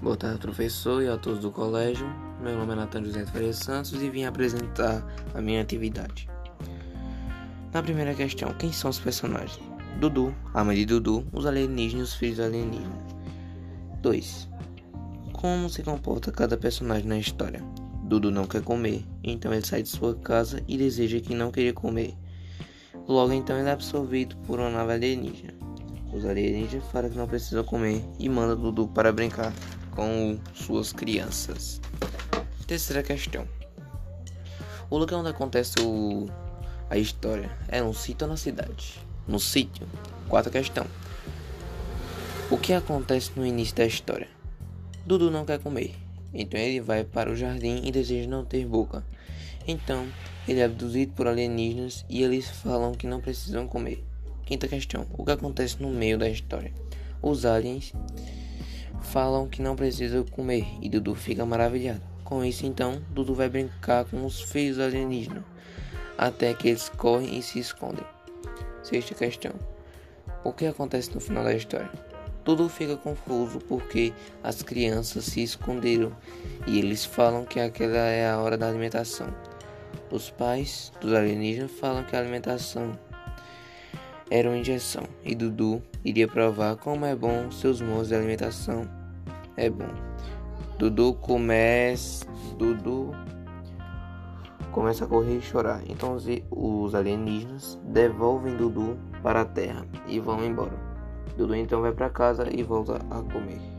Boa tarde, professor e a todos do colégio. Meu nome é Natan José Faria Santos e vim apresentar a minha atividade. Na primeira questão, quem são os personagens? Dudu, a mãe de Dudu, os alienígenas e os filhos alienígenas. 2. Como se comporta cada personagem na história? Dudu não quer comer, então ele sai de sua casa e deseja que não queria comer. Logo então ele é absorvido por uma nave alienígena. Os alienígenas falam que não precisam comer e manda Dudu para brincar com suas crianças. Terceira questão. O lugar onde acontece o... a história é um sítio ou na cidade? No sítio. Quarta questão. O que acontece no início da história? Dudu não quer comer, então ele vai para o jardim e deseja não ter boca. Então, ele é abduzido por alienígenas e eles falam que não precisam comer. Quinta questão: O que acontece no meio da história? Os aliens falam que não precisa comer e Dudu fica maravilhado. Com isso, então, Dudu vai brincar com os filhos alienígenas até que eles correm e se escondem. Sexta questão: O que acontece no final da história? Dudu fica confuso porque as crianças se esconderam e eles falam que aquela é a hora da alimentação. Os pais dos alienígenas falam que a alimentação era uma injeção e Dudu iria provar como é bom seus modos de alimentação é bom. Dudu começa. Dudu começa a correr e chorar. Então os alienígenas devolvem Dudu para a Terra e vão embora. Dudu então vai para casa e volta a comer.